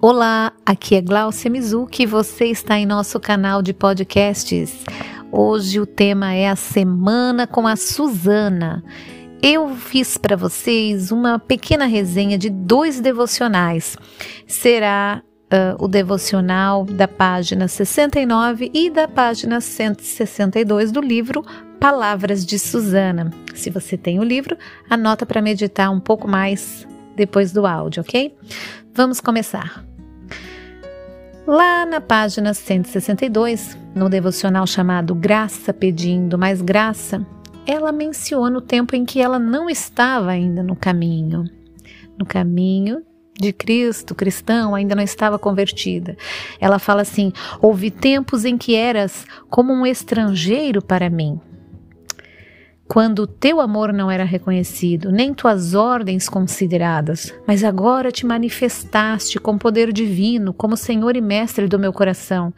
Olá, aqui é Glaucia Mizuki e você está em nosso canal de podcasts. Hoje o tema é a Semana com a Suzana. Eu fiz para vocês uma pequena resenha de dois devocionais. Será uh, o devocional da página 69 e da página 162 do livro Palavras de Suzana. Se você tem o livro, anota para meditar um pouco mais depois do áudio, ok? Vamos começar. Lá na página 162, no devocional chamado Graça Pedindo Mais Graça, ela menciona o tempo em que ela não estava ainda no caminho. No caminho de Cristo, cristão, ainda não estava convertida. Ela fala assim: Houve tempos em que eras como um estrangeiro para mim quando o teu amor não era reconhecido, nem tuas ordens consideradas, mas agora te manifestaste com poder divino, como Senhor e Mestre do meu coração.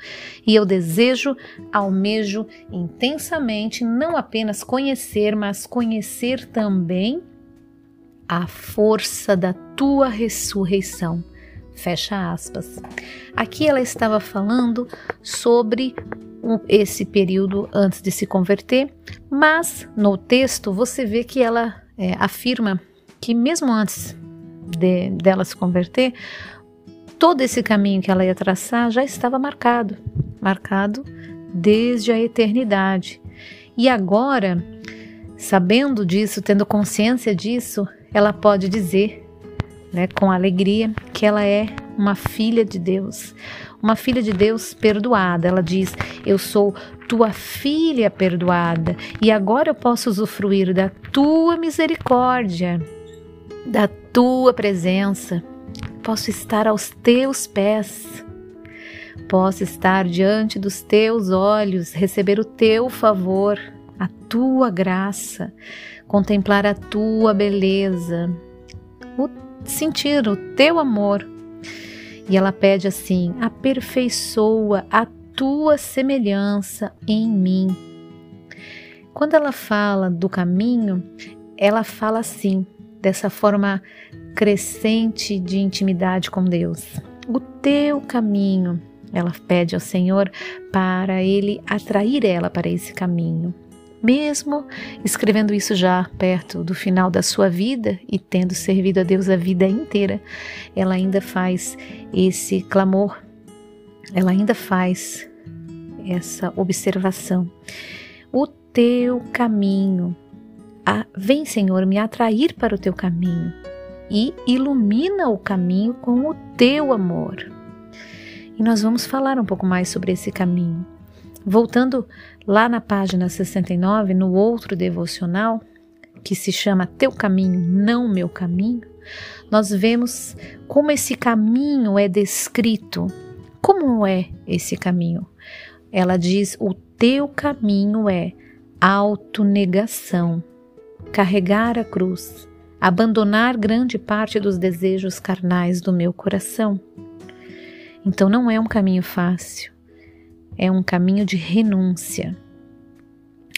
E eu desejo, almejo intensamente não apenas conhecer, mas conhecer também a força da tua ressurreição. Fecha aspas. Aqui ela estava falando sobre esse período antes de se converter, mas no texto você vê que ela é, afirma que mesmo antes de, dela se converter, todo esse caminho que ela ia traçar já estava marcado, marcado desde a eternidade. E agora, sabendo disso, tendo consciência disso, ela pode dizer, né, com alegria, que ela é uma filha de Deus, uma filha de Deus perdoada. Ela diz: Eu sou tua filha perdoada e agora eu posso usufruir da tua misericórdia, da tua presença. Posso estar aos teus pés. Posso estar diante dos teus olhos, receber o teu favor, a tua graça, contemplar a tua beleza, o, sentir o teu amor e ela pede assim: aperfeiçoa a tua semelhança em mim. Quando ela fala do caminho, ela fala assim, dessa forma crescente de intimidade com Deus. O teu caminho, ela pede ao Senhor para ele atrair ela para esse caminho. Mesmo escrevendo isso já perto do final da sua vida e tendo servido a Deus a vida inteira, ela ainda faz esse clamor, ela ainda faz essa observação. O teu caminho, a, vem Senhor me atrair para o teu caminho e ilumina o caminho com o teu amor. E nós vamos falar um pouco mais sobre esse caminho. Voltando lá na página 69, no outro devocional, que se chama Teu Caminho, Não Meu Caminho, nós vemos como esse caminho é descrito. Como é esse caminho? Ela diz: O teu caminho é autonegação, carregar a cruz, abandonar grande parte dos desejos carnais do meu coração. Então não é um caminho fácil é um caminho de renúncia.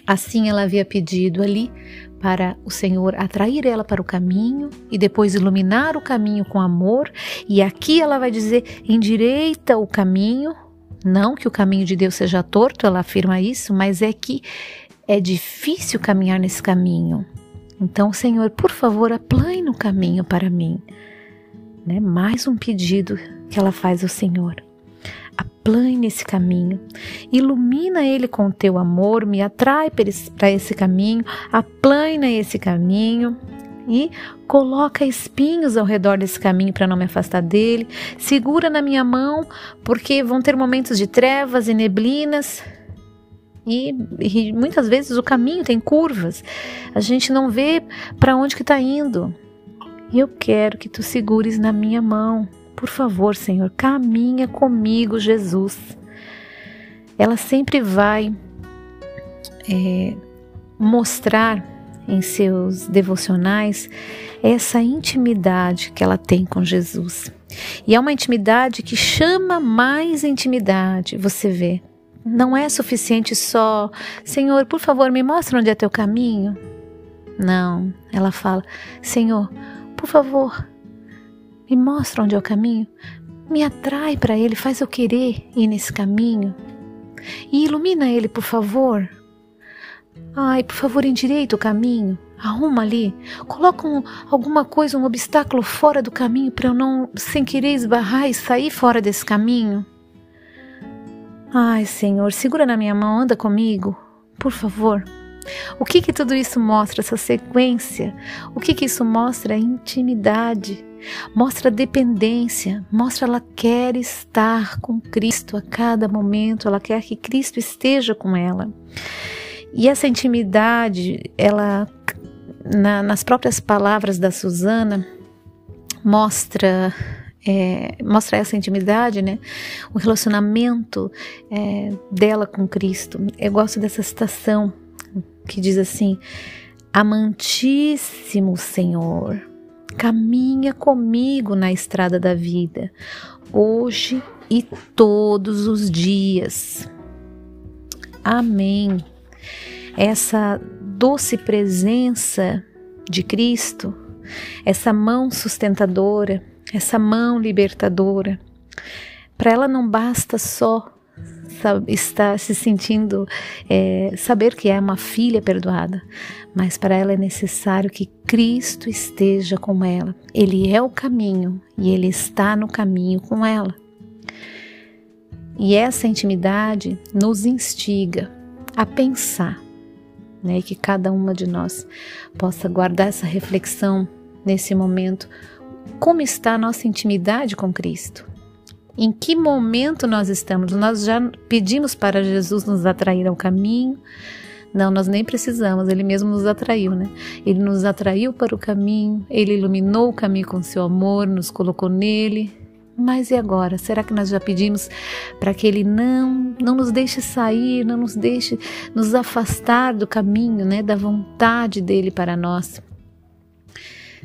Assim ela havia pedido ali para o Senhor atrair ela para o caminho e depois iluminar o caminho com amor, e aqui ela vai dizer: endireita o caminho. Não que o caminho de Deus seja torto, ela afirma isso, mas é que é difícil caminhar nesse caminho. Então, Senhor, por favor, aplane o caminho para mim. Né? Mais um pedido que ela faz ao Senhor aplane esse caminho, ilumina ele com o teu amor, me atrai para esse caminho, aplana esse caminho e coloca espinhos ao redor desse caminho para não me afastar dele, segura na minha mão, porque vão ter momentos de trevas e neblinas. E, e muitas vezes o caminho tem curvas, a gente não vê para onde que está indo. E eu quero que tu segures na minha mão, por favor, Senhor, caminha comigo, Jesus. Ela sempre vai é, mostrar em seus devocionais essa intimidade que ela tem com Jesus. E é uma intimidade que chama mais intimidade, você vê. Não é suficiente só, Senhor, por favor, me mostra onde é teu caminho. Não, ela fala, Senhor, por favor, me mostra onde é o caminho. me atrai para Ele, faz eu querer ir nesse caminho. E ilumina Ele, por favor. Ai, por favor, endireita o caminho. Arruma ali. Coloca um, alguma coisa, um obstáculo fora do caminho para eu não, sem querer, esbarrar e sair fora desse caminho. Ai, Senhor, segura na minha mão, anda comigo, por favor. O que que tudo isso mostra, essa sequência? O que que isso mostra? Intimidade, mostra dependência, mostra ela quer estar com Cristo a cada momento, ela quer que Cristo esteja com ela. E essa intimidade, ela, na, nas próprias palavras da Susana, mostra é, mostra essa intimidade, né? O relacionamento é, dela com Cristo. Eu gosto dessa citação que diz assim: Amantíssimo Senhor, caminha comigo na estrada da vida, hoje e todos os dias. Amém. Essa doce presença de Cristo, essa mão sustentadora, essa mão libertadora, para ela não basta só está se sentindo, é, saber que é uma filha perdoada, mas para ela é necessário que Cristo esteja com ela. Ele é o caminho e ele está no caminho com ela. E essa intimidade nos instiga a pensar, né, que cada uma de nós possa guardar essa reflexão nesse momento. Como está a nossa intimidade com Cristo? Em que momento nós estamos? Nós já pedimos para Jesus nos atrair ao caminho. Não, nós nem precisamos, ele mesmo nos atraiu, né? Ele nos atraiu para o caminho, ele iluminou o caminho com seu amor, nos colocou nele. Mas e agora? Será que nós já pedimos para que ele não não nos deixe sair, não nos deixe nos afastar do caminho, né, da vontade dele para nós?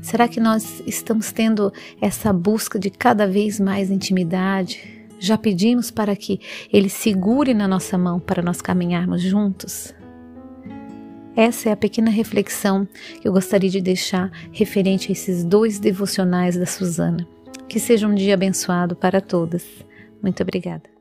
Será que nós estamos tendo essa busca de cada vez mais intimidade? Já pedimos para que Ele segure na nossa mão para nós caminharmos juntos? Essa é a pequena reflexão que eu gostaria de deixar referente a esses dois devocionais da Suzana. Que seja um dia abençoado para todas. Muito obrigada.